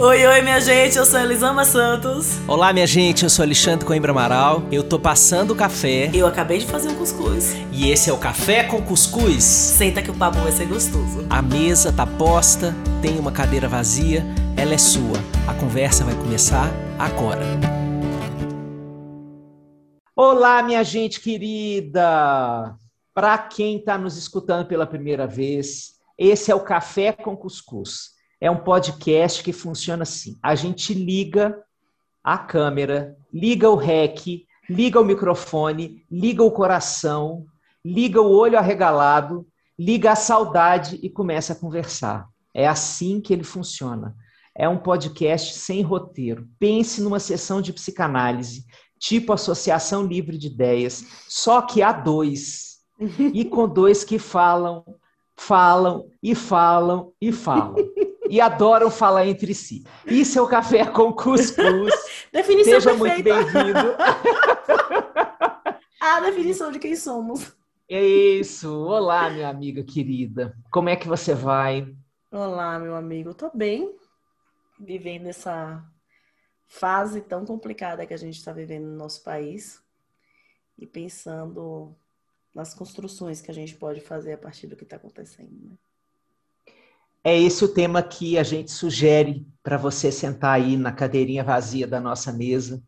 Oi, oi, minha gente, eu sou Elisama Santos. Olá, minha gente, eu sou Alexandre Coimbra Amaral. Eu tô passando o café. Eu acabei de fazer um cuscuz. E esse é o Café com Cuscuz. Senta que o papo vai ser gostoso. A mesa tá posta, tem uma cadeira vazia, ela é sua. A conversa vai começar agora. Olá, minha gente querida! Para quem está nos escutando pela primeira vez, esse é o Café com Cuscuz é um podcast que funciona assim. A gente liga a câmera, liga o rec, liga o microfone, liga o coração, liga o olho arregalado, liga a saudade e começa a conversar. É assim que ele funciona. É um podcast sem roteiro. Pense numa sessão de psicanálise, tipo Associação Livre de Ideias, só que há dois. E com dois que falam, falam e falam e falam e adoram falar entre si. Isso é o café com cuscuz. definição Seja perfeita. muito bem-vindo. a definição de quem somos. É isso. Olá, minha amiga querida. Como é que você vai? Olá, meu amigo. Tô bem, vivendo essa fase tão complicada que a gente está vivendo no nosso país e pensando nas construções que a gente pode fazer a partir do que está acontecendo. Né? É esse o tema que a gente sugere para você sentar aí na cadeirinha vazia da nossa mesa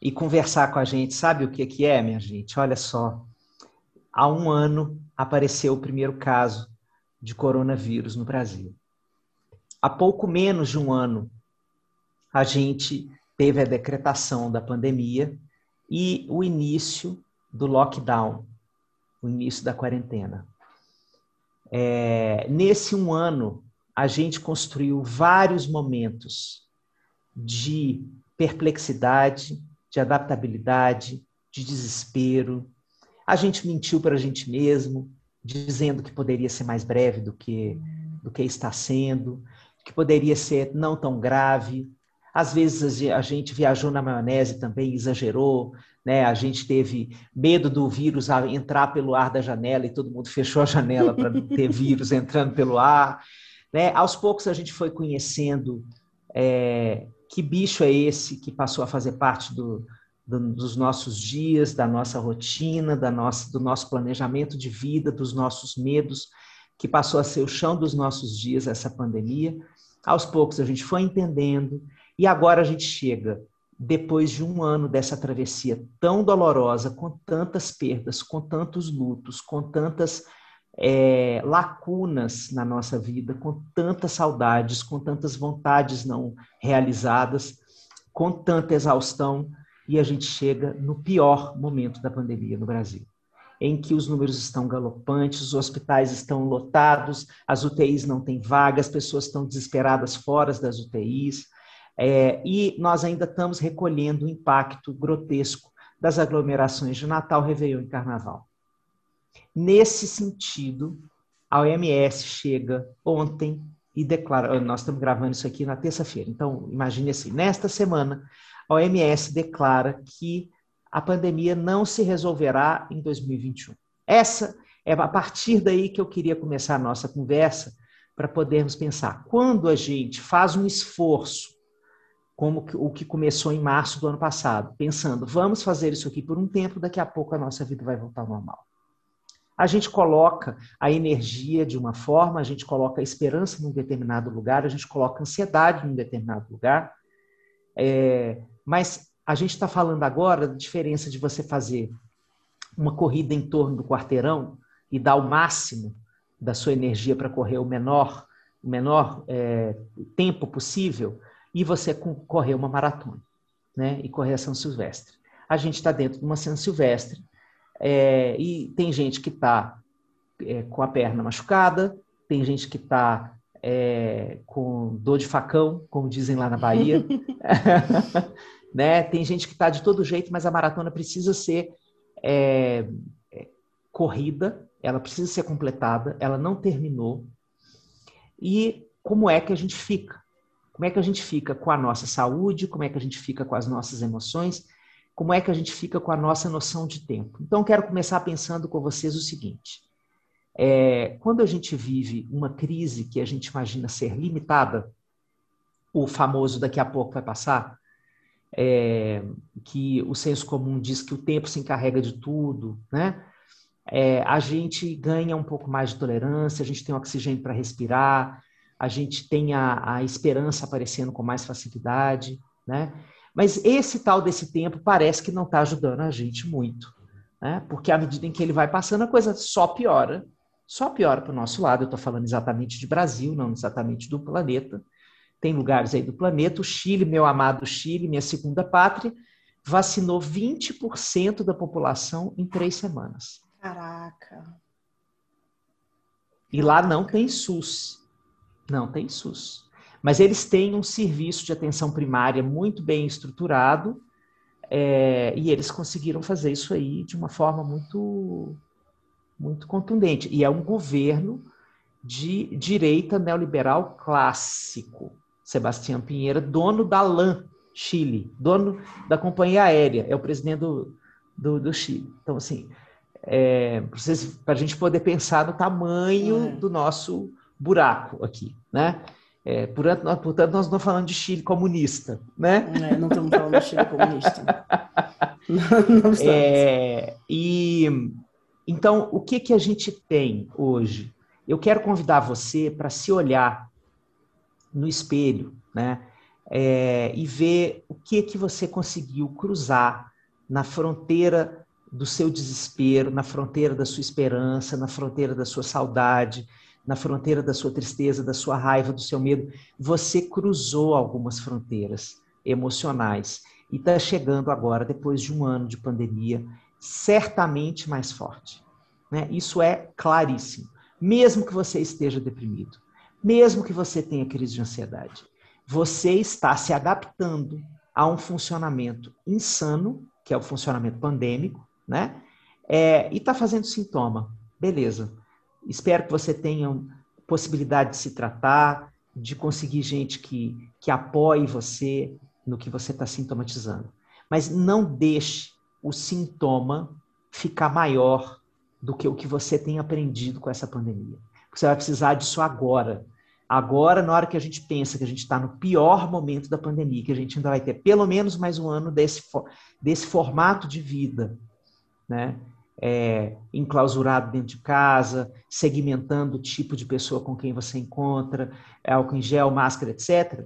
e conversar com a gente. Sabe o que, que é, minha gente? Olha só. Há um ano apareceu o primeiro caso de coronavírus no Brasil. Há pouco menos de um ano, a gente teve a decretação da pandemia e o início do lockdown, o início da quarentena. É, nesse um ano, a gente construiu vários momentos de perplexidade, de adaptabilidade, de desespero. A gente mentiu para a gente mesmo, dizendo que poderia ser mais breve do que, do que está sendo, que poderia ser não tão grave. Às vezes a gente viajou na maionese também, exagerou, né? A gente teve medo do vírus entrar pelo ar da janela e todo mundo fechou a janela para não ter vírus entrando pelo ar. Né? Aos poucos a gente foi conhecendo é, que bicho é esse que passou a fazer parte do, do, dos nossos dias, da nossa rotina, da nossa, do nosso planejamento de vida, dos nossos medos, que passou a ser o chão dos nossos dias, essa pandemia. Aos poucos a gente foi entendendo e agora a gente chega depois de um ano dessa travessia tão dolorosa, com tantas perdas, com tantos lutos, com tantas é, lacunas na nossa vida, com tantas saudades, com tantas vontades não realizadas, com tanta exaustão, e a gente chega no pior momento da pandemia no Brasil, em que os números estão galopantes, os hospitais estão lotados, as UTIs não têm vaga, as pessoas estão desesperadas fora das UTIs, é, e nós ainda estamos recolhendo o impacto grotesco das aglomerações de Natal, Réveillon e Carnaval. Nesse sentido, a OMS chega ontem e declara, nós estamos gravando isso aqui na terça-feira, então imagine assim, nesta semana, a OMS declara que a pandemia não se resolverá em 2021. Essa é a partir daí que eu queria começar a nossa conversa para podermos pensar. Quando a gente faz um esforço como o que começou em março do ano passado, pensando, vamos fazer isso aqui por um tempo, daqui a pouco a nossa vida vai voltar ao normal. A gente coloca a energia de uma forma, a gente coloca a esperança num determinado lugar, a gente coloca a ansiedade num determinado lugar, é, mas a gente está falando agora da diferença de você fazer uma corrida em torno do quarteirão e dar o máximo da sua energia para correr o menor, o menor é, tempo possível, e você correr uma maratona, né? E correr a São Silvestre. A gente está dentro de uma São Silvestre é, e tem gente que está é, com a perna machucada, tem gente que está é, com dor de facão, como dizem lá na Bahia, né? Tem gente que está de todo jeito, mas a maratona precisa ser é, é, corrida, ela precisa ser completada, ela não terminou. E como é que a gente fica? Como é que a gente fica com a nossa saúde? Como é que a gente fica com as nossas emoções? Como é que a gente fica com a nossa noção de tempo? Então, quero começar pensando com vocês o seguinte: é, quando a gente vive uma crise que a gente imagina ser limitada, o famoso daqui a pouco vai passar, é, que o senso comum diz que o tempo se encarrega de tudo, né? É, a gente ganha um pouco mais de tolerância, a gente tem oxigênio para respirar, a gente tem a, a esperança aparecendo com mais facilidade, né? Mas esse tal desse tempo parece que não está ajudando a gente muito, né? Porque à medida em que ele vai passando, a coisa só piora, só piora para o nosso lado. Eu estou falando exatamente de Brasil, não exatamente do planeta. Tem lugares aí do planeta. O Chile, meu amado Chile, minha segunda pátria, vacinou 20% da população em três semanas. Caraca. E lá não tem SUS. Não tem SUS. Mas eles têm um serviço de atenção primária muito bem estruturado é, e eles conseguiram fazer isso aí de uma forma muito, muito contundente. E é um governo de direita neoliberal clássico. Sebastião Pinheira, dono da LAN Chile, dono da companhia aérea, é o presidente do, do, do Chile. Então, assim, é, para a gente poder pensar no tamanho é. do nosso buraco aqui, né? É, portanto, nós, portanto, nós não estamos falando de Chile comunista, né? É, não estamos falando de Chile comunista. não, não é, e então, o que que a gente tem hoje? Eu quero convidar você para se olhar no espelho, né? É, e ver o que que você conseguiu cruzar na fronteira do seu desespero, na fronteira da sua esperança, na fronteira da sua saudade, na fronteira da sua tristeza, da sua raiva, do seu medo. Você cruzou algumas fronteiras emocionais e está chegando agora, depois de um ano de pandemia, certamente mais forte. Né? Isso é claríssimo. Mesmo que você esteja deprimido, mesmo que você tenha crise de ansiedade, você está se adaptando a um funcionamento insano, que é o funcionamento pandêmico, né? É, e está fazendo sintoma. Beleza. Espero que você tenha possibilidade de se tratar, de conseguir gente que, que apoie você no que você está sintomatizando. Mas não deixe o sintoma ficar maior do que o que você tem aprendido com essa pandemia. Você vai precisar disso agora. Agora, na hora que a gente pensa que a gente está no pior momento da pandemia, que a gente ainda vai ter pelo menos mais um ano desse, desse formato de vida, né? É, enclausurado dentro de casa, segmentando o tipo de pessoa com quem você encontra, álcool em gel, máscara, etc.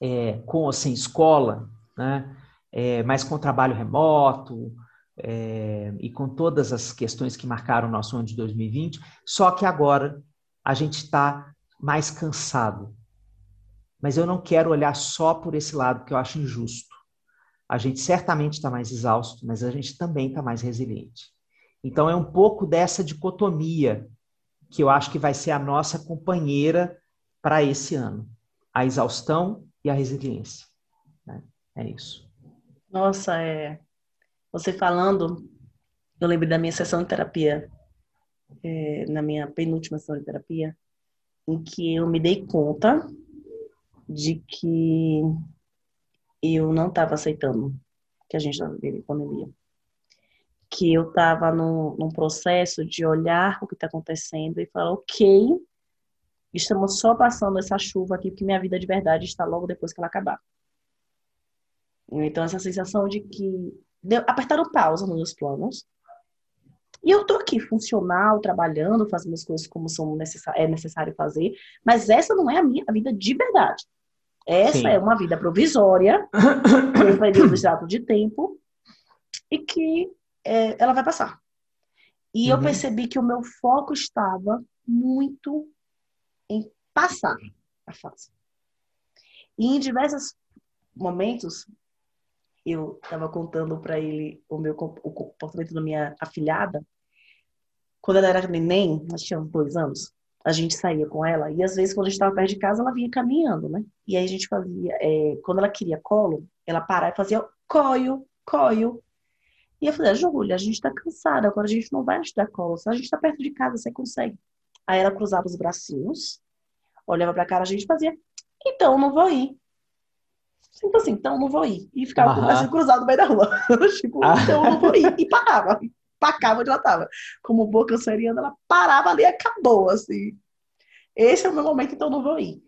É, com ou sem escola, né? É, mas com trabalho remoto é, e com todas as questões que marcaram o nosso ano de 2020, só que agora a gente está mais cansado. Mas eu não quero olhar só por esse lado, que eu acho injusto a gente certamente está mais exausto, mas a gente também está mais resiliente. Então é um pouco dessa dicotomia que eu acho que vai ser a nossa companheira para esse ano: a exaustão e a resiliência. Né? É isso. Nossa, é. Você falando, eu lembro da minha sessão de terapia, é, na minha penúltima sessão de terapia, em que eu me dei conta de que eu não estava aceitando que a gente estava vivendo pandemia. Que eu estava num, processo de olhar o que está acontecendo e falar, ok, estamos só passando essa chuva aqui, porque minha vida de verdade está logo depois que ela acabar. Então, essa sensação de que deu, apertaram pausa nos meus planos. E eu tô aqui, funcional, trabalhando, fazendo as coisas como são necess é necessário fazer, mas essa não é a minha vida de verdade. Essa Sim. é uma vida provisória, um período exato de tempo, e que é, ela vai passar. E uhum. eu percebi que o meu foco estava muito em passar a fase. E em diversos momentos, eu estava contando para ele o meu o comportamento da minha afilhada. Quando ela era neném, nós tínhamos dois anos, a gente saía com ela e às vezes quando a gente estava perto de casa ela vinha caminhando, né? E aí a gente fazia, é, quando ela queria colo, ela parava e fazia coio, coio. E eu falei, Júlia, a gente tá cansada, agora a gente não vai te dar colo, a gente tá perto de casa, você consegue. Aí ela cruzava os bracinhos, olhava pra cara, a gente fazia, então não vou ir. Então assim, então não vou ir. E ficava com o bracinho cruzado no meio da rua. tipo, então não vou ir. E parava empacava onde ela estava. Como boa canceriana, ela parava ali e acabou, assim. Esse é o meu momento, então não vou ir.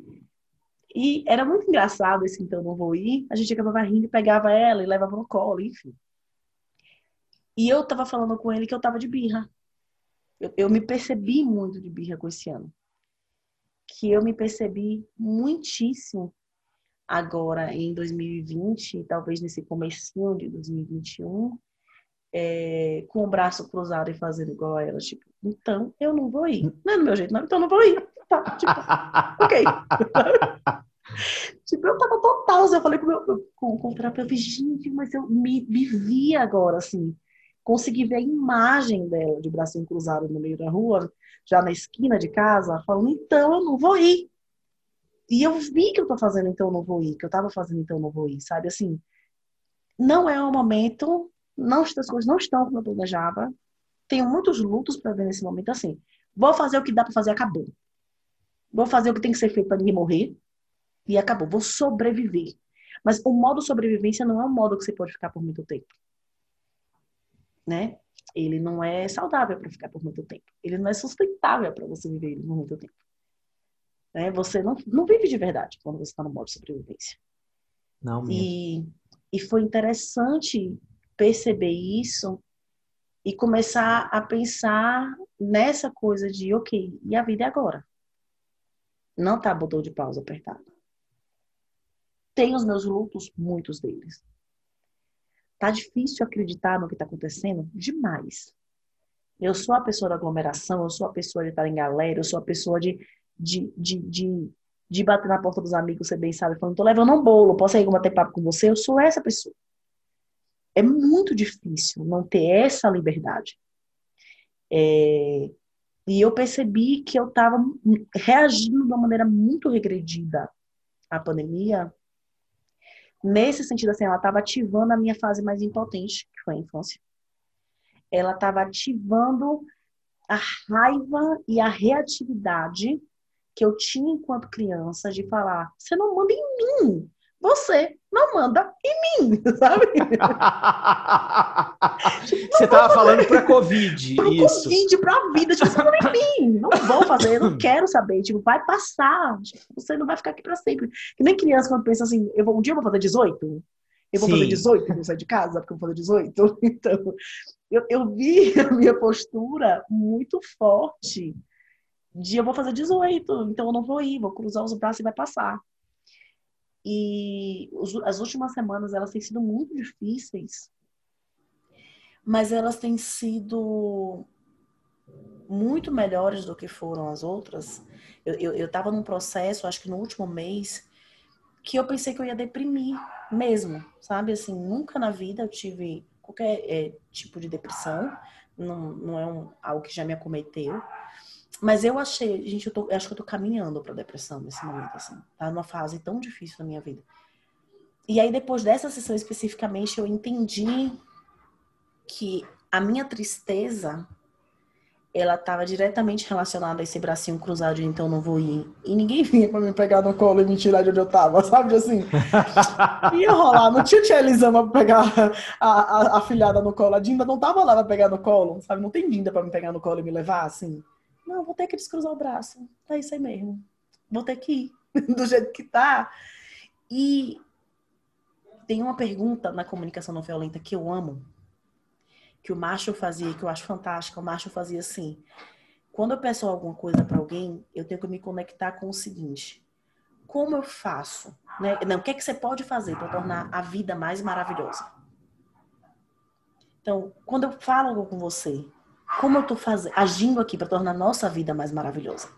E era muito engraçado esse então não vou ir. A gente acabava rindo pegava ela e levava no colo, enfim. E eu tava falando com ele que eu tava de birra. Eu, eu me percebi muito de birra com esse ano. Que eu me percebi muitíssimo agora em 2020, talvez nesse comecinho de 2021, é, com o braço cruzado e fazendo igual a ela, tipo, então eu não vou ir. Não é do meu jeito, não, então eu não vou ir. Tá, tipo, ok. tipo, eu tava total, assim, eu falei com, meu, com, com o terapeuta, gente, mas eu me, me vi agora, assim, consegui ver a imagem dela de bracinho cruzado no meio da rua, já na esquina de casa, falando, então eu não vou ir. E eu vi que eu tô fazendo, então eu não vou ir, que eu tava fazendo, então eu não vou ir, sabe? Assim, não é o momento, não, as coisas não estão como eu planejava, tenho muitos lutos para ver nesse momento, assim, vou fazer o que dá para fazer, acabou. Vou fazer o que tem que ser feito para ninguém morrer, e acabou. Vou sobreviver. Mas o modo sobrevivência não é um modo que você pode ficar por muito tempo. Né? Ele não é saudável para ficar por muito tempo. Ele não é sustentável para você viver por muito tempo. Né? Você não, não vive de verdade quando você está no modo sobrevivência. Não mesmo. E, e foi interessante perceber isso e começar a pensar nessa coisa de, ok, e a vida é agora? Não tá botão de pausa apertado. Tenho os meus lutos, muitos deles. Tá difícil acreditar no que tá acontecendo? Demais. Eu sou a pessoa da aglomeração, eu sou a pessoa de estar em galera, eu sou a pessoa de, de, de, de, de bater na porta dos amigos, você bem sabe, falando, tô levando um bolo, posso ir bater papo com você? Eu sou essa pessoa. É muito difícil não ter essa liberdade. É... E eu percebi que eu estava reagindo de uma maneira muito regredida à pandemia, Nesse sentido, assim, ela estava ativando a minha fase mais impotente, que foi a infância. Ela estava ativando a raiva e a reatividade que eu tinha enquanto criança de falar: você não manda em mim, você não manda em mim, sabe? tipo, você tava falando para Covid, pro isso. Covid, pra vida, tipo, você não em mim, não vou fazer, eu não quero saber, tipo, vai passar, tipo, você não vai ficar aqui para sempre. Que nem criança quando pensa assim, eu vou, um dia eu vou fazer 18, eu vou Sim. fazer 18 e vou sair de casa porque eu vou fazer 18. Então, eu, eu vi a minha postura muito forte de eu vou fazer 18, então eu não vou ir, vou cruzar os braços e vai passar. E as últimas semanas elas têm sido muito difíceis, mas elas têm sido muito melhores do que foram as outras. Eu estava num processo, acho que no último mês, que eu pensei que eu ia deprimir mesmo, sabe? Assim, nunca na vida eu tive qualquer é, tipo de depressão, não, não é um, algo que já me acometeu. Mas eu achei, gente, eu, tô, eu acho que eu tô caminhando pra depressão nesse momento, assim. Tá numa fase tão difícil da minha vida. E aí, depois dessa sessão especificamente, eu entendi que a minha tristeza ela estava diretamente relacionada a esse bracinho cruzado de então não vou ir. E ninguém vinha para me pegar no colo e me tirar de onde eu tava, sabe? Assim, ia rolar. Não tinha tia Elisama pra pegar a, a, a, filhada no colo. A Dinda não tava lá pra pegar no colo, sabe? Não tem Dinda para me pegar no colo e me levar, assim. Não, vou ter que descruzar o braço. É isso aí mesmo. Vou ter que ir do jeito que tá. E tem uma pergunta na comunicação não violenta que eu amo, que o macho fazia, que eu acho fantástica. O macho fazia assim: quando eu peço alguma coisa para alguém, eu tenho que me conectar com o seguinte: como eu faço? Né? Não, o que é que você pode fazer para tornar a vida mais maravilhosa? Então, quando eu falo com você, como eu estou agindo aqui para tornar a nossa vida mais maravilhosa.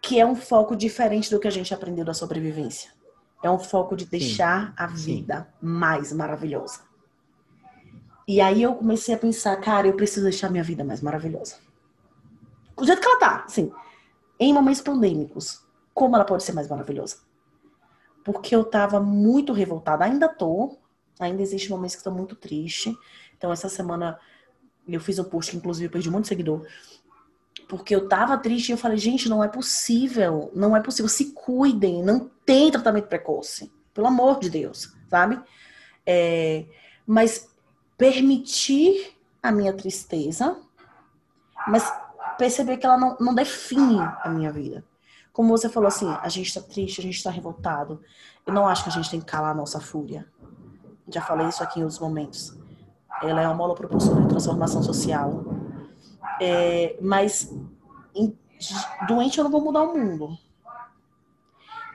Que é um foco diferente do que a gente aprendeu da sobrevivência. É um foco de deixar Sim. a vida Sim. mais maravilhosa. E aí eu comecei a pensar, cara, eu preciso deixar minha vida mais maravilhosa. Do jeito que ela tá, assim. Em momentos pandêmicos, como ela pode ser mais maravilhosa? Porque eu tava muito revoltada, ainda tô, ainda existem momentos que estou muito triste. Então essa semana eu fiz um post que, inclusive, eu perdi muito seguidor. Porque eu tava triste e eu falei, gente, não é possível. Não é possível. Se cuidem. Não tem tratamento precoce. Pelo amor de Deus, sabe? É, mas permitir a minha tristeza, mas perceber que ela não, não define a minha vida. Como você falou assim, a gente está triste, a gente está revoltado. Eu não acho que a gente tem que calar a nossa fúria. Já falei isso aqui em outros momentos. Ela é uma mola propulsora de transformação social. É, mas em, doente eu não vou mudar o mundo.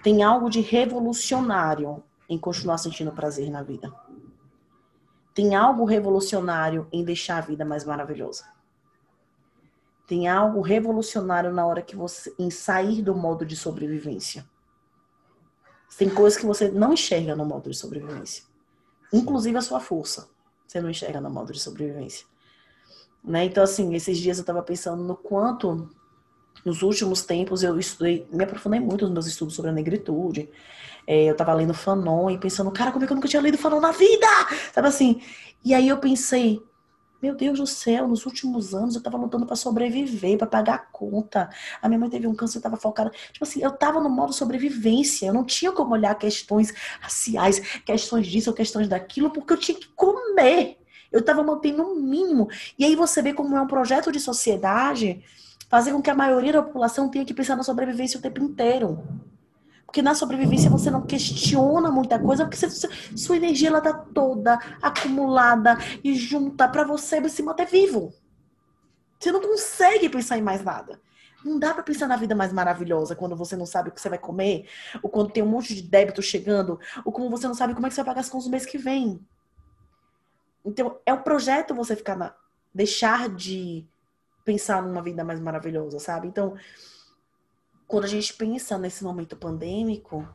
Tem algo de revolucionário em continuar sentindo prazer na vida. Tem algo revolucionário em deixar a vida mais maravilhosa. Tem algo revolucionário na hora que você em sair do modo de sobrevivência. Tem coisas que você não enxerga no modo de sobrevivência. Inclusive a sua força. Você não enxerga no modo de sobrevivência. Né? Então, assim, esses dias eu estava pensando no quanto, nos últimos tempos, eu estudei, me aprofundei muito nos meus estudos sobre a negritude. É, eu estava lendo Fanon e pensando, cara, como é que eu nunca tinha lido Fanon na vida? Sabe assim? E aí eu pensei, meu Deus do céu, nos últimos anos eu tava lutando para sobreviver, para pagar a conta. A minha mãe teve um câncer, eu tava focada. Tipo assim, eu tava no modo sobrevivência. Eu não tinha como olhar questões raciais, questões disso ou questões daquilo, porque eu tinha que comer. Eu tava mantendo o um mínimo. E aí você vê como é um projeto de sociedade fazer com que a maioria da população tenha que pensar na sobrevivência o tempo inteiro. Porque na sobrevivência você não questiona muita coisa, porque você, sua energia ela tá toda acumulada e junta para você se manter vivo. Você não consegue pensar em mais nada. Não dá para pensar na vida mais maravilhosa quando você não sabe o que você vai comer, ou quando tem um monte de débito chegando, ou como você não sabe como é que você vai pagar as contas no mês que vem. Então, é o um projeto você ficar na deixar de pensar numa vida mais maravilhosa, sabe? Então, quando a gente pensa nesse momento pandêmico,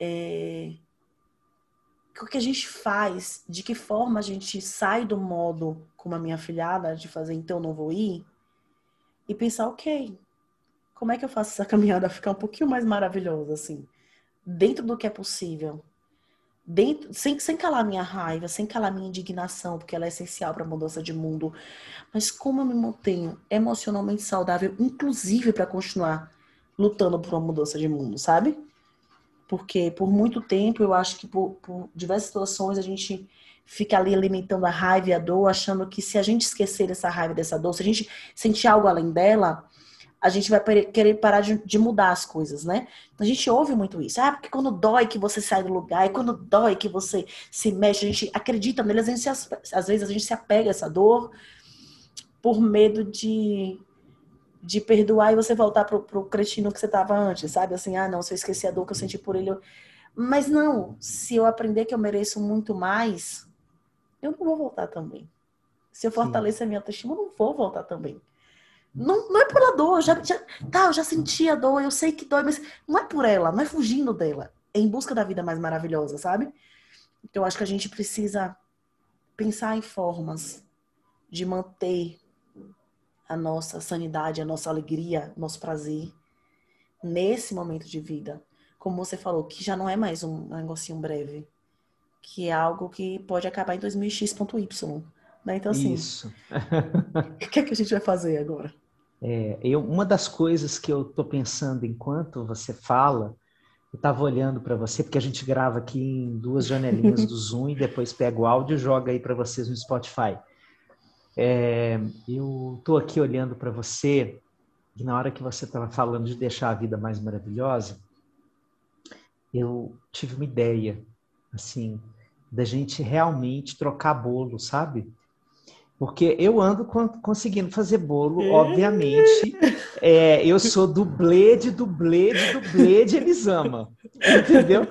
é... o que a gente faz? De que forma a gente sai do modo como a minha filhada, de fazer então não vou ir, e pensar, ok, como é que eu faço essa caminhada ficar um pouquinho mais maravilhosa, assim, dentro do que é possível? Dentro, sem, sem calar minha raiva, sem calar minha indignação, porque ela é essencial para a mudança de mundo. Mas como eu me mantenho emocionalmente saudável, inclusive para continuar lutando por uma mudança de mundo, sabe? Porque por muito tempo eu acho que por, por diversas situações a gente fica ali alimentando a raiva e a dor, achando que se a gente esquecer dessa raiva dessa dor, se a gente sentir algo além dela, a gente vai querer parar de, de, mudar as coisas, né? A gente ouve muito isso. Ah, porque quando dói que você sai do lugar, e quando dói que você se mexe, a gente acredita nele, às vezes, às vezes a gente se apega a essa dor por medo de de perdoar e você voltar pro, pro cretino que você tava antes, sabe? Assim, ah, não, se eu esqueci a dor que eu senti por ele. Eu... Mas não, se eu aprender que eu mereço muito mais, eu não vou voltar também. Se eu fortalecer a minha autoestima, eu não vou voltar também. Não, não é por a dor, já, já, tá, eu já senti a dor, eu sei que dói, mas não é por ela, não é fugindo dela. É em busca da vida mais maravilhosa, sabe? Então, eu acho que a gente precisa pensar em formas de manter a nossa sanidade, a nossa alegria, nosso prazer nesse momento de vida. Como você falou, que já não é mais um negocinho breve, que é algo que pode acabar em 2000x.y. Né? Então, assim, Isso. o que é que a gente vai fazer agora? É, eu, uma das coisas que eu estou pensando enquanto você fala, eu estava olhando para você, porque a gente grava aqui em duas janelinhas do Zoom e depois pega o áudio e joga aí para vocês no Spotify. É, eu estou aqui olhando para você e na hora que você estava falando de deixar a vida mais maravilhosa, eu tive uma ideia, assim, da gente realmente trocar bolo, sabe? Porque eu ando conseguindo fazer bolo, obviamente. É, eu sou dublê de dublê de dublê de Elisama. Entendeu?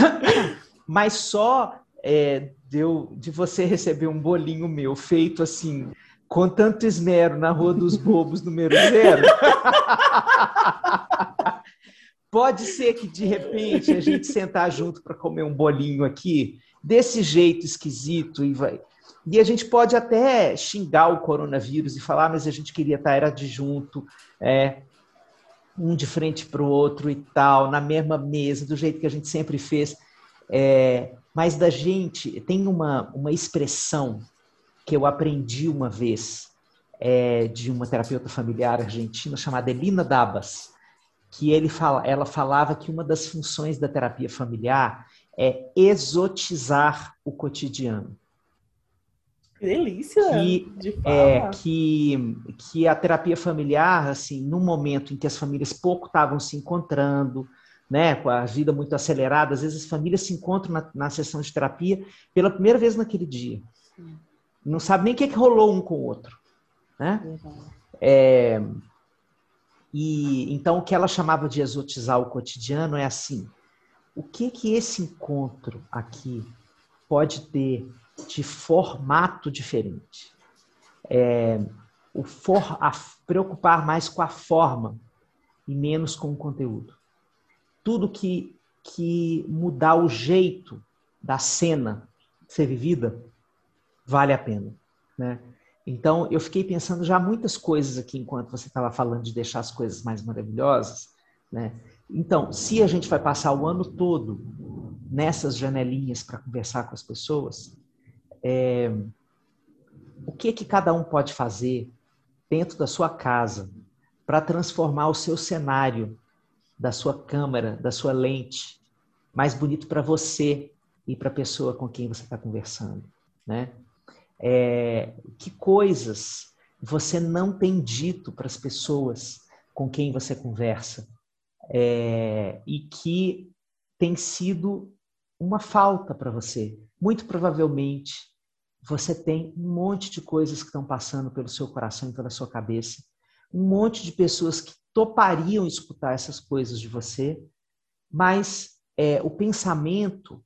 Mas só é, deu de você receber um bolinho meu feito assim, com tanto esmero na Rua dos Bobos, número zero. Pode ser que de repente a gente sentar junto para comer um bolinho aqui, desse jeito esquisito e vai. E a gente pode até xingar o coronavírus e falar, mas a gente queria estar era de junto, é, um de frente para o outro e tal, na mesma mesa, do jeito que a gente sempre fez. É, mas da gente, tem uma, uma expressão que eu aprendi uma vez é, de uma terapeuta familiar argentina chamada Elina Dabas, que ele fala, ela falava que uma das funções da terapia familiar é exotizar o cotidiano. Que delícia! Que, é, que, que a terapia familiar, assim, num momento em que as famílias pouco estavam se encontrando, né, com a vida muito acelerada, às vezes as famílias se encontram na, na sessão de terapia pela primeira vez naquele dia. Sim. Não sabe nem o que, é que rolou um com o outro. Né? É, e então o que ela chamava de exotizar o cotidiano é assim: o que que esse encontro aqui pode ter de formato diferente? É, o for, a, preocupar mais com a forma e menos com o conteúdo. Tudo que, que mudar o jeito da cena ser vivida vale a pena, né? Então, eu fiquei pensando já muitas coisas aqui enquanto você estava falando de deixar as coisas mais maravilhosas, né? Então, se a gente vai passar o ano todo nessas janelinhas para conversar com as pessoas, é, o que que cada um pode fazer dentro da sua casa para transformar o seu cenário da sua câmera, da sua lente, mais bonito para você e para a pessoa com quem você está conversando, né? É, que coisas você não tem dito para as pessoas com quem você conversa é, e que tem sido uma falta para você. Muito provavelmente você tem um monte de coisas que estão passando pelo seu coração e pela sua cabeça, um monte de pessoas que topariam escutar essas coisas de você, mas é, o pensamento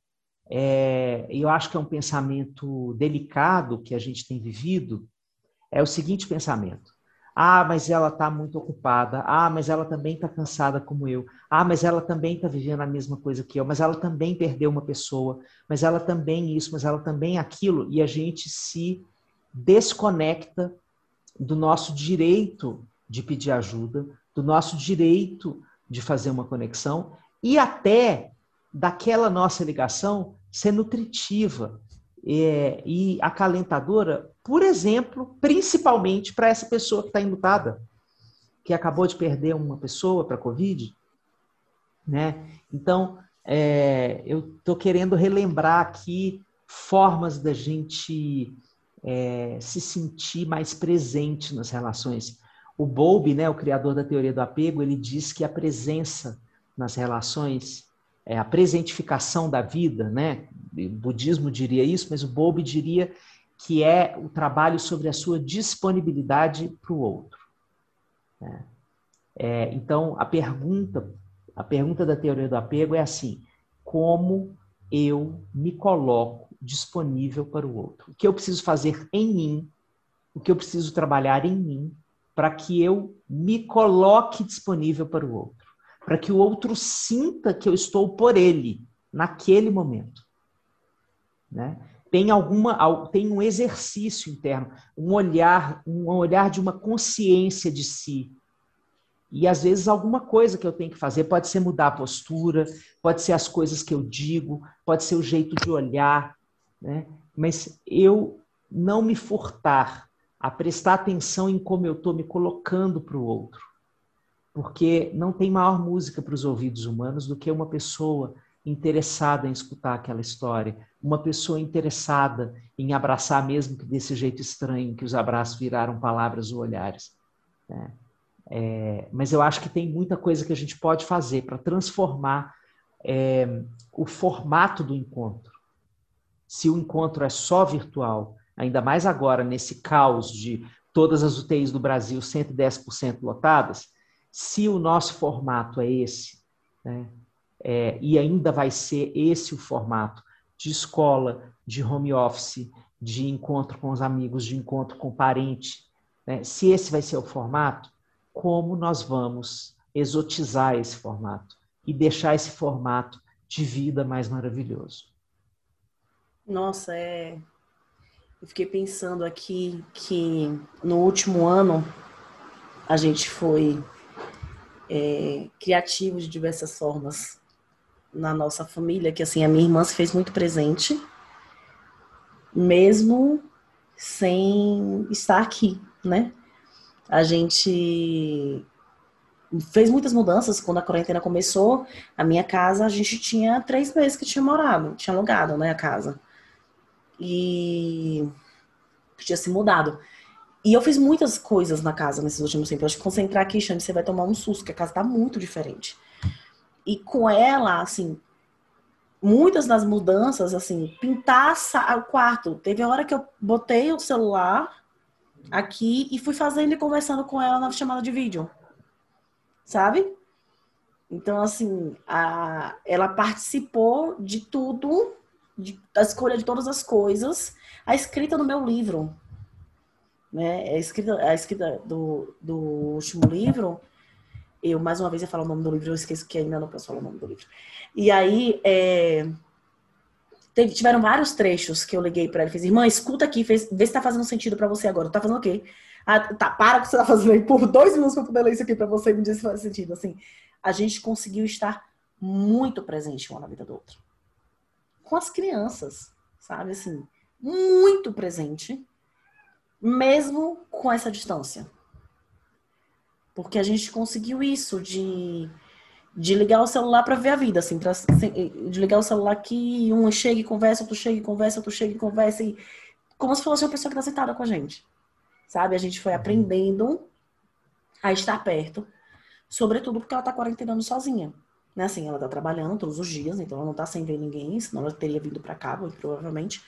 é, eu acho que é um pensamento delicado que a gente tem vivido, é o seguinte pensamento. Ah, mas ela está muito ocupada. Ah, mas ela também está cansada como eu. Ah, mas ela também está vivendo a mesma coisa que eu. Mas ela também perdeu uma pessoa. Mas ela também isso, mas ela também aquilo. E a gente se desconecta do nosso direito de pedir ajuda, do nosso direito de fazer uma conexão e até daquela nossa ligação ser nutritiva é, e acalentadora, por exemplo, principalmente para essa pessoa que está enlutada, que acabou de perder uma pessoa para a Covid. Né? Então, é, eu estou querendo relembrar aqui formas da gente é, se sentir mais presente nas relações. O Bowlby, né, o criador da teoria do apego, ele diz que a presença nas relações é, a presentificação da vida, né? O budismo diria isso, mas o Bowlby diria que é o trabalho sobre a sua disponibilidade para o outro. Né? É, então, a pergunta, a pergunta da teoria do apego é assim: como eu me coloco disponível para o outro? O que eu preciso fazer em mim? O que eu preciso trabalhar em mim para que eu me coloque disponível para o outro? para que o outro sinta que eu estou por ele naquele momento. Né? Tem alguma tem um exercício interno, um olhar, um olhar de uma consciência de si. E às vezes alguma coisa que eu tenho que fazer pode ser mudar a postura, pode ser as coisas que eu digo, pode ser o jeito de olhar, né? Mas eu não me furtar a prestar atenção em como eu estou me colocando para o outro porque não tem maior música para os ouvidos humanos do que uma pessoa interessada em escutar aquela história, uma pessoa interessada em abraçar, mesmo que desse jeito estranho, que os abraços viraram palavras ou olhares. Né? É, mas eu acho que tem muita coisa que a gente pode fazer para transformar é, o formato do encontro. Se o encontro é só virtual, ainda mais agora nesse caos de todas as UTIs do Brasil 110% lotadas, se o nosso formato é esse, né, é, e ainda vai ser esse o formato de escola, de home office, de encontro com os amigos, de encontro com parente, né, se esse vai ser o formato, como nós vamos exotizar esse formato e deixar esse formato de vida mais maravilhoso? Nossa, é. Eu fiquei pensando aqui que no último ano a gente foi é, criativo de diversas formas na nossa família, que assim, a minha irmã se fez muito presente, mesmo sem estar aqui, né? A gente fez muitas mudanças quando a quarentena começou. A minha casa, a gente tinha três meses que tinha morado, tinha alugado, né, a casa. E tinha se mudado. E eu fiz muitas coisas na casa nesses últimos tempos. Eu acho que concentrar aqui, Xande, você vai tomar um susto, que a casa tá muito diferente. E com ela, assim, muitas das mudanças, assim, pintar o quarto. Teve a hora que eu botei o celular aqui e fui fazendo e conversando com ela na chamada de vídeo. Sabe? Então, assim, a, ela participou de tudo, de, da escolha de todas as coisas. A escrita no meu livro, né? A escrita, a escrita do, do último livro, eu, mais uma vez, ia falar o nome do livro, eu esqueço que ainda não posso falar o nome do livro. E aí, é, teve, tiveram vários trechos que eu liguei para ela e fiz, irmã, escuta aqui, fez, vê se tá fazendo sentido para você agora. Tá fazendo o quê? Ah, tá, para o que você tá fazendo aí por dois minutos pra poder ler isso aqui para você e me dizer se faz sentido. Assim, a gente conseguiu estar muito presente uma na vida do outro. Com as crianças, sabe? Assim, muito presente, mesmo com essa distância. Porque a gente conseguiu isso de, de ligar o celular para ver a vida, assim, pra, de ligar o celular aqui, um chega e conversa, outro chega e conversa, outro chega e conversa, e como se fosse uma pessoa que está sentada com a gente. Sabe? A gente foi uhum. aprendendo a estar perto, sobretudo porque ela está quarentenando sozinha. Né? Assim, ela está trabalhando todos os dias, então ela não está sem ver ninguém, senão ela teria vindo para cá, provavelmente.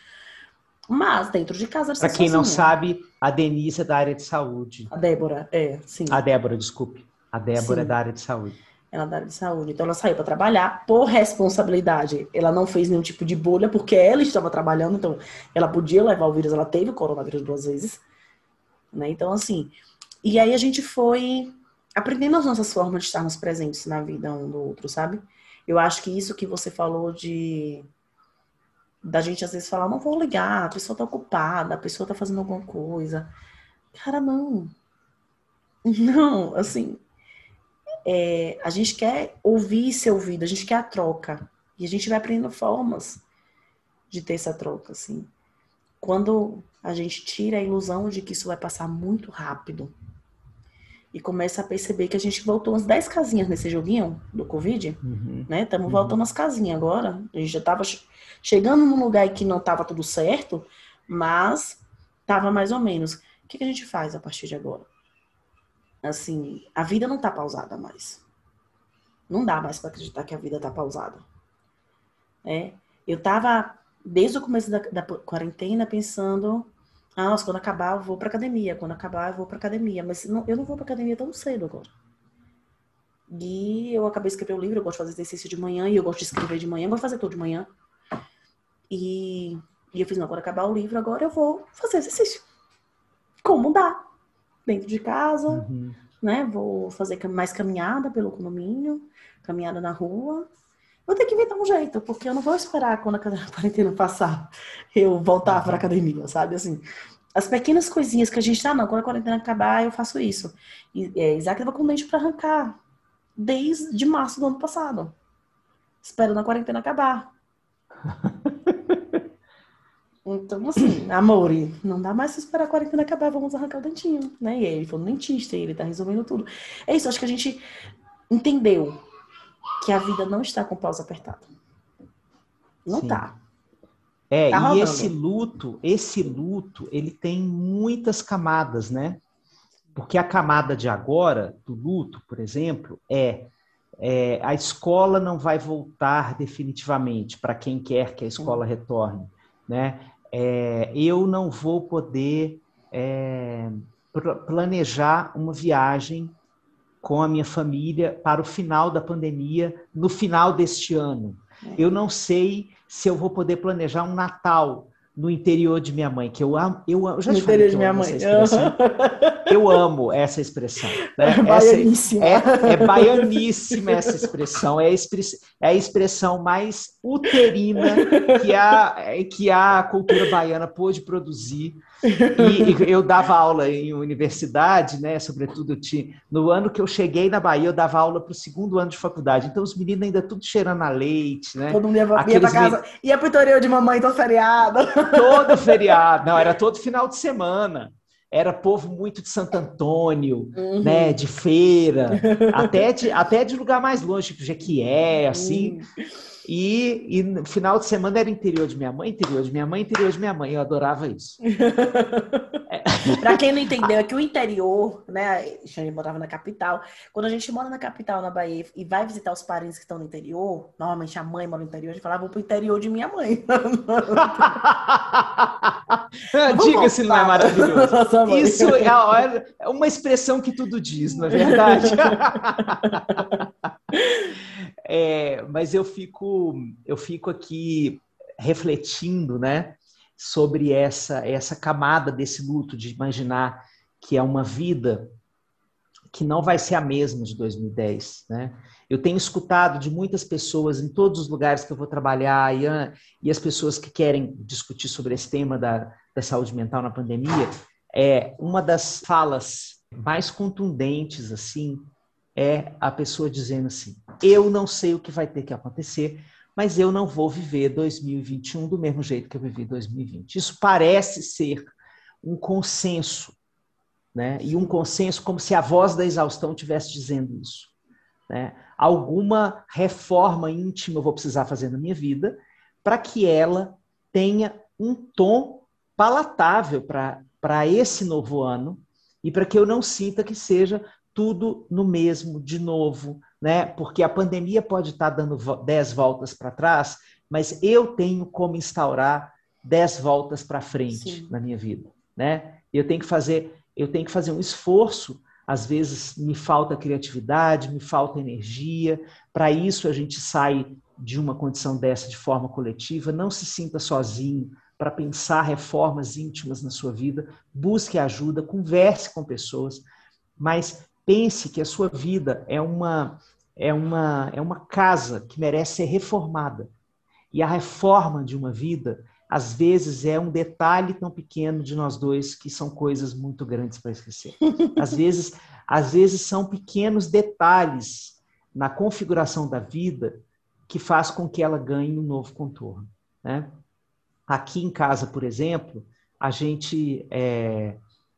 Mas dentro de casa. Para quem sozinha. não sabe, a Denise é da área de saúde. A Débora, é, sim. A Débora, desculpe. A Débora sim. é da área de saúde. Ela é da área de saúde. Então ela saiu para trabalhar por responsabilidade. Ela não fez nenhum tipo de bolha porque ela estava trabalhando, então ela podia levar o vírus. Ela teve o coronavírus duas vezes, né? Então assim, e aí a gente foi aprendendo as nossas formas de estarmos presentes na vida um do outro, sabe? Eu acho que isso que você falou de da gente às vezes falar, não vou ligar, a pessoa tá ocupada, a pessoa tá fazendo alguma coisa. Cara, não. Não, assim, é, a gente quer ouvir ser ouvido, a gente quer a troca. E a gente vai aprendendo formas de ter essa troca, assim. Quando a gente tira a ilusão de que isso vai passar muito rápido e começa a perceber que a gente voltou umas 10 casinhas nesse joguinho do Covid, uhum. né? Estamos uhum. voltando as casinhas agora. A gente já estava chegando num lugar que não estava tudo certo, mas estava mais ou menos. O que, que, a gente faz a partir de agora? Assim, a vida não está pausada mais. Não dá mais para acreditar que a vida está pausada. É, eu estava desde o começo da, da quarentena pensando ah, quando acabar eu vou para academia, quando acabar eu vou para academia, mas não, eu não vou para academia tão cedo agora. E eu acabei de escrever o livro, eu gosto de fazer exercício de manhã e eu gosto de escrever de manhã, eu gosto de fazer tudo de manhã. E, e eu fiz, não, quando acabar o livro, agora eu vou fazer exercício. Como dá? Dentro de casa, uhum. né? Vou fazer mais caminhada pelo condomínio, caminhada na rua. Vou ter que inventar um jeito, porque eu não vou esperar quando a quarentena passar eu voltar para academia, sabe? Assim, as pequenas coisinhas que a gente tá, não, quando a quarentena acabar, eu faço isso. E, é, Isaac tava com o dente para arrancar desde março do ano passado. Esperando a quarentena acabar. Então, assim, amor, não dá mais pra esperar a quarentena acabar, vamos arrancar o dentinho, né? E ele foi no dentista, e ele tá resolvendo tudo. É isso, acho que a gente entendeu que a vida não está com pausa apertada. Não Sim. tá. É, tá e esse luto, esse luto, ele tem muitas camadas, né? Porque a camada de agora, do luto, por exemplo, é é, a escola não vai voltar definitivamente para quem quer que a escola retorne, né? É, eu não vou poder é, planejar uma viagem com a minha família para o final da pandemia, no final deste ano. É. Eu não sei se eu vou poder planejar um Natal no interior de minha mãe, que eu amo, eu, eu já no interior de minha mãe. Eu amo essa expressão. Né? É baianíssima. Essa, é, é baianíssima essa expressão. É a, express, é a expressão mais uterina que a, que a cultura baiana pôde produzir. E, e eu dava aula em universidade, né? Sobretudo tinha, no ano que eu cheguei na Bahia, eu dava aula para o segundo ano de faculdade. Então os meninos ainda tudo cheirando a leite, né? Todo mundo ia, ia para casa, ia o interior de mamãe todo feriado. Todo feriado, não, era todo final de semana. Era povo muito de Santo Antônio, uhum. né, de feira, até de, até de lugar mais longe, tipo Jequié, assim. Uhum. E, e no final de semana era interior de minha mãe, interior de minha mãe, interior de minha mãe. Eu adorava isso. Para quem não entendeu, é que o interior, né? A gente morava na capital. Quando a gente mora na capital, na Bahia, e vai visitar os parentes que estão no interior, normalmente a mãe mora no interior, a gente falava, vou pro interior de minha mãe. Diga se não é maravilhoso. Isso é, é uma expressão que tudo diz, não é verdade? É, mas eu fico, eu fico aqui refletindo, né, sobre essa essa camada desse luto de imaginar que é uma vida que não vai ser a mesma de 2010, né? Eu tenho escutado de muitas pessoas em todos os lugares que eu vou trabalhar e, e as pessoas que querem discutir sobre esse tema da, da saúde mental na pandemia, é uma das falas mais contundentes assim é a pessoa dizendo assim: eu não sei o que vai ter que acontecer, mas eu não vou viver 2021 do mesmo jeito que eu vivi 2020. Isso parece ser um consenso, né? E um consenso como se a voz da exaustão estivesse dizendo isso. Né? Alguma reforma íntima eu vou precisar fazer na minha vida para que ela tenha um tom palatável para esse novo ano e para que eu não sinta que seja tudo no mesmo de novo, né? Porque a pandemia pode estar dando dez voltas para trás, mas eu tenho como instaurar dez voltas para frente Sim. na minha vida, né? Eu tenho que fazer, eu tenho que fazer um esforço. Às vezes me falta criatividade, me falta energia. Para isso a gente sai de uma condição dessa de forma coletiva. Não se sinta sozinho para pensar reformas íntimas na sua vida. Busque ajuda, converse com pessoas, mas pense que a sua vida é uma é uma é uma casa que merece ser reformada. E a reforma de uma vida, às vezes, é um detalhe tão pequeno de nós dois que são coisas muito grandes para esquecer. Às vezes, às vezes são pequenos detalhes na configuração da vida que faz com que ela ganhe um novo contorno. Né? Aqui em casa, por exemplo, a gente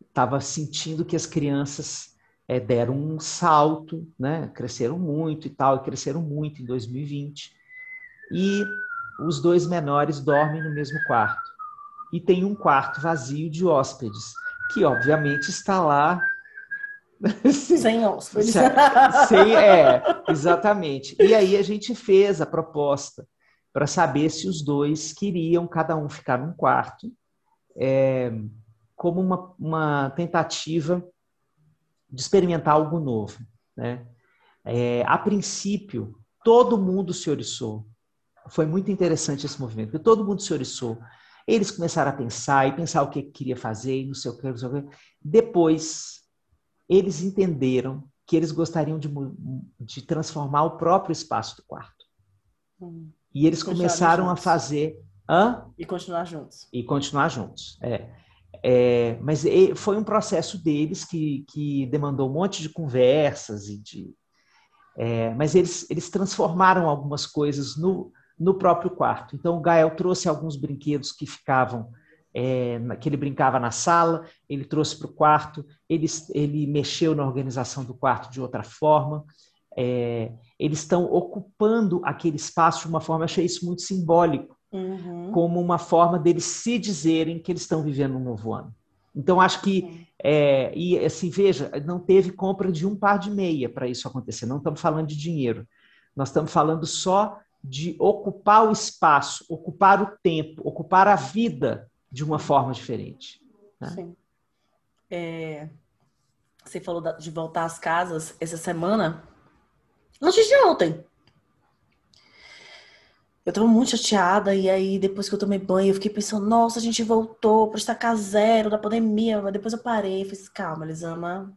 estava é, sentindo que as crianças é, deram um salto, né? cresceram muito e tal, e cresceram muito em 2020. E os dois menores dormem no mesmo quarto. E tem um quarto vazio de hóspedes, que obviamente está lá. Sem hóspedes. Sem, é, exatamente. E aí a gente fez a proposta para saber se os dois queriam cada um ficar num quarto, é, como uma, uma tentativa de experimentar algo novo. Né? É, a princípio, todo mundo se oriçou. Foi muito interessante esse movimento, porque todo mundo se oriçou. Eles começaram a pensar e pensar o que queria fazer e não sei o que, não sei o que. Depois, eles entenderam que eles gostariam de, de transformar o próprio espaço do quarto. Hum. E eles começaram juntos. a fazer. Hã? E continuar juntos. E continuar juntos. É. É, mas foi um processo deles que, que demandou um monte de conversas e de. É, mas eles, eles transformaram algumas coisas no, no próprio quarto. Então, o Gael trouxe alguns brinquedos que ficavam, é, que ele brincava na sala, ele trouxe para o quarto, ele, ele mexeu na organização do quarto de outra forma. É, eles estão ocupando aquele espaço de uma forma, eu achei isso muito simbólico, uhum. como uma forma deles se dizerem que eles estão vivendo um novo ano. Então, acho que, é, e assim, veja, não teve compra de um par de meia para isso acontecer, não estamos falando de dinheiro, nós estamos falando só de ocupar o espaço, ocupar o tempo, ocupar a vida de uma forma diferente. Né? Sim. É, você falou de voltar às casas essa semana, antes de ontem. Eu tava muito chateada, e aí depois que eu tomei banho, eu fiquei pensando, nossa, a gente voltou para estacar zero da pandemia. Mas depois eu parei e fiz, calma, Elisama,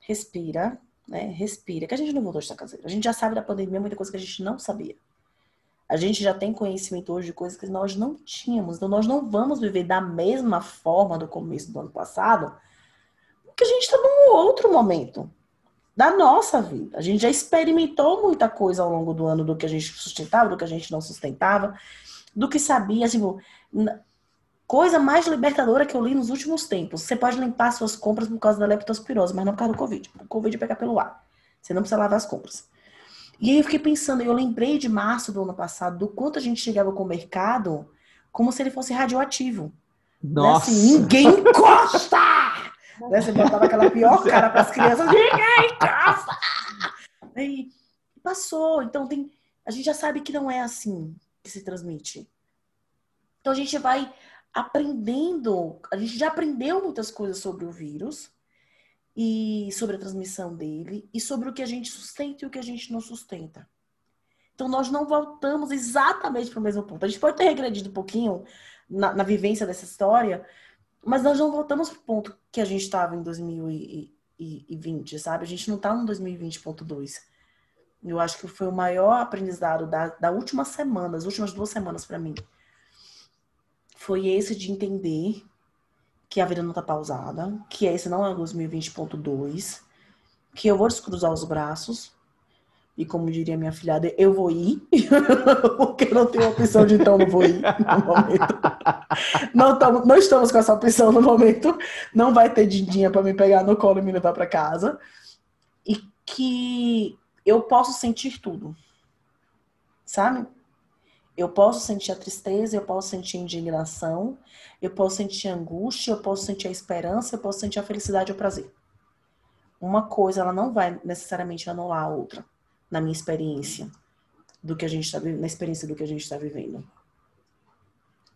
respira, né? Respira, que a gente não voltou a estacar zero. A gente já sabe da pandemia muita coisa que a gente não sabia. A gente já tem conhecimento hoje de coisas que nós não tínhamos. Então, nós não vamos viver da mesma forma do começo do ano passado, porque a gente está num outro momento da nossa vida. A gente já experimentou muita coisa ao longo do ano do que a gente sustentava, do que a gente não sustentava, do que sabia, assim, Coisa mais libertadora que eu li nos últimos tempos. Você pode limpar suas compras por causa da leptospirose, mas não por causa do Covid. O Covid é pegar pelo ar. Você não precisa lavar as compras. E aí eu fiquei pensando, eu lembrei de março do ano passado, do quanto a gente chegava com o mercado como se ele fosse radioativo. Nossa! Né? Assim, ninguém encosta! Né? Você botava aquela pior cara para as crianças, ninguém encosta! Aí passou, então tem, a gente já sabe que não é assim que se transmite. Então a gente vai aprendendo, a gente já aprendeu muitas coisas sobre o vírus e sobre a transmissão dele e sobre o que a gente sustenta e o que a gente não sustenta. Então nós não voltamos exatamente para o mesmo ponto. A gente pode ter regredido um pouquinho na, na vivência dessa história, mas nós não voltamos para o ponto que a gente estava em 2020, sabe? A gente não está no 2020.2. Eu acho que foi o maior aprendizado da, da última semana, das últimas duas semanas para mim foi esse de entender que a vida não tá pausada, que esse não é o 2020.2, que eu vou descruzar os braços, e como diria minha filhada, eu vou ir, porque não tenho opção de então não vou ir no momento. Não, tamo, não estamos com essa opção no momento, não vai ter dindinha para me pegar no colo e me levar para casa. E que eu posso sentir tudo, sabe? Eu posso sentir a tristeza, eu posso sentir a indignação, eu posso sentir a angústia, eu posso sentir a esperança, eu posso sentir a felicidade e o prazer. Uma coisa, ela não vai necessariamente anular a outra, na minha experiência, do que a gente está na experiência do que a gente está vivendo.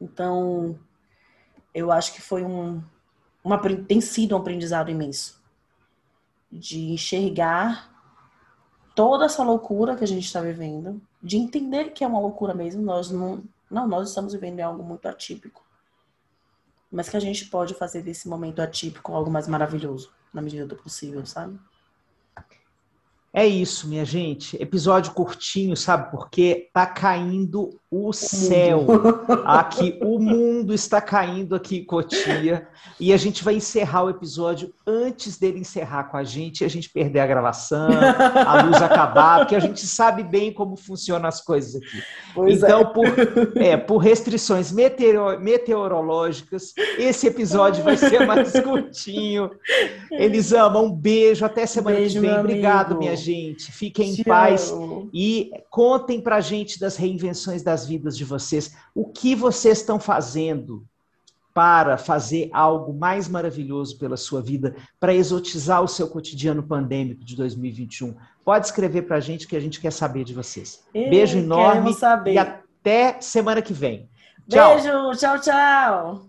Então, eu acho que foi um, uma, tem sido um aprendizado imenso de enxergar toda essa loucura que a gente está vivendo, de entender que é uma loucura mesmo, nós não, não, nós estamos vivendo algo muito atípico, mas que a gente pode fazer desse momento atípico algo mais maravilhoso, na medida do possível, sabe? É isso, minha gente. Episódio curtinho, sabe? Porque tá caindo o, céu. Aqui, o mundo está caindo aqui em Cotia. E a gente vai encerrar o episódio antes dele encerrar com a gente, a gente perder a gravação, a luz acabar, porque a gente sabe bem como funcionam as coisas aqui. Pois então, é. Por, é, por restrições meteoro, meteorológicas, esse episódio vai ser mais curtinho. Eles amam. Um beijo. Até semana beijo, que vem. Obrigado, minha gente. Fiquem Te em paz amo. e contem pra gente das reinvenções das vidas de vocês. O que vocês estão fazendo para fazer algo mais maravilhoso pela sua vida, para exotizar o seu cotidiano pandêmico de 2021? Pode escrever para a gente que a gente quer saber de vocês. Beijo enorme e até semana que vem. Tchau. Beijo, tchau, tchau.